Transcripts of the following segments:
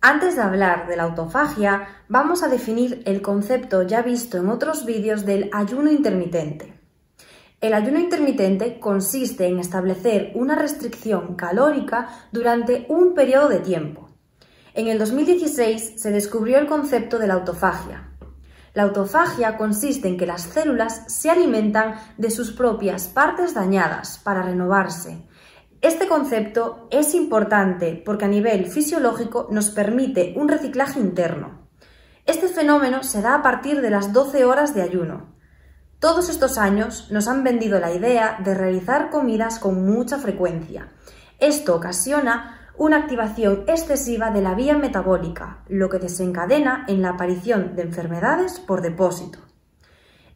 Antes de hablar de la autofagia, vamos a definir el concepto ya visto en otros vídeos del ayuno intermitente. El ayuno intermitente consiste en establecer una restricción calórica durante un periodo de tiempo. En el 2016 se descubrió el concepto de la autofagia. La autofagia consiste en que las células se alimentan de sus propias partes dañadas para renovarse, este concepto es importante porque a nivel fisiológico nos permite un reciclaje interno. Este fenómeno se da a partir de las 12 horas de ayuno. Todos estos años nos han vendido la idea de realizar comidas con mucha frecuencia. Esto ocasiona una activación excesiva de la vía metabólica, lo que desencadena en la aparición de enfermedades por depósito.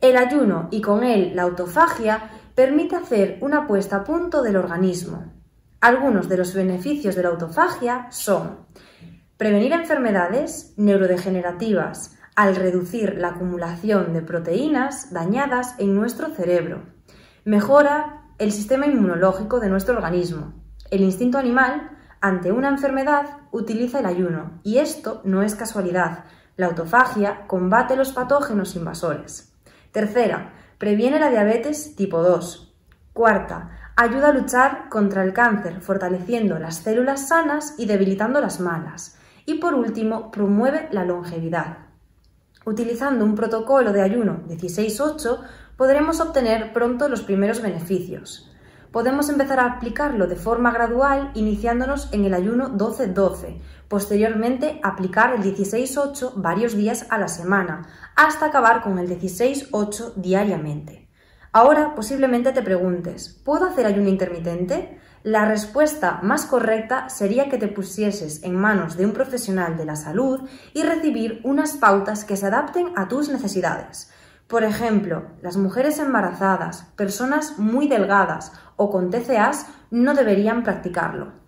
El ayuno y con él la autofagia permite hacer una puesta a punto del organismo. Algunos de los beneficios de la autofagia son prevenir enfermedades neurodegenerativas al reducir la acumulación de proteínas dañadas en nuestro cerebro, mejora el sistema inmunológico de nuestro organismo. El instinto animal, ante una enfermedad, utiliza el ayuno, y esto no es casualidad. La autofagia combate los patógenos invasores. Tercera, Previene la diabetes tipo 2. Cuarta, ayuda a luchar contra el cáncer, fortaleciendo las células sanas y debilitando las malas. Y por último, promueve la longevidad. Utilizando un protocolo de ayuno 16-8, podremos obtener pronto los primeros beneficios podemos empezar a aplicarlo de forma gradual iniciándonos en el ayuno 12-12, posteriormente aplicar el 16-8 varios días a la semana, hasta acabar con el 16-8 diariamente. Ahora posiblemente te preguntes, ¿puedo hacer ayuno intermitente? La respuesta más correcta sería que te pusieses en manos de un profesional de la salud y recibir unas pautas que se adapten a tus necesidades. Por ejemplo, las mujeres embarazadas, personas muy delgadas o con TCAs no deberían practicarlo.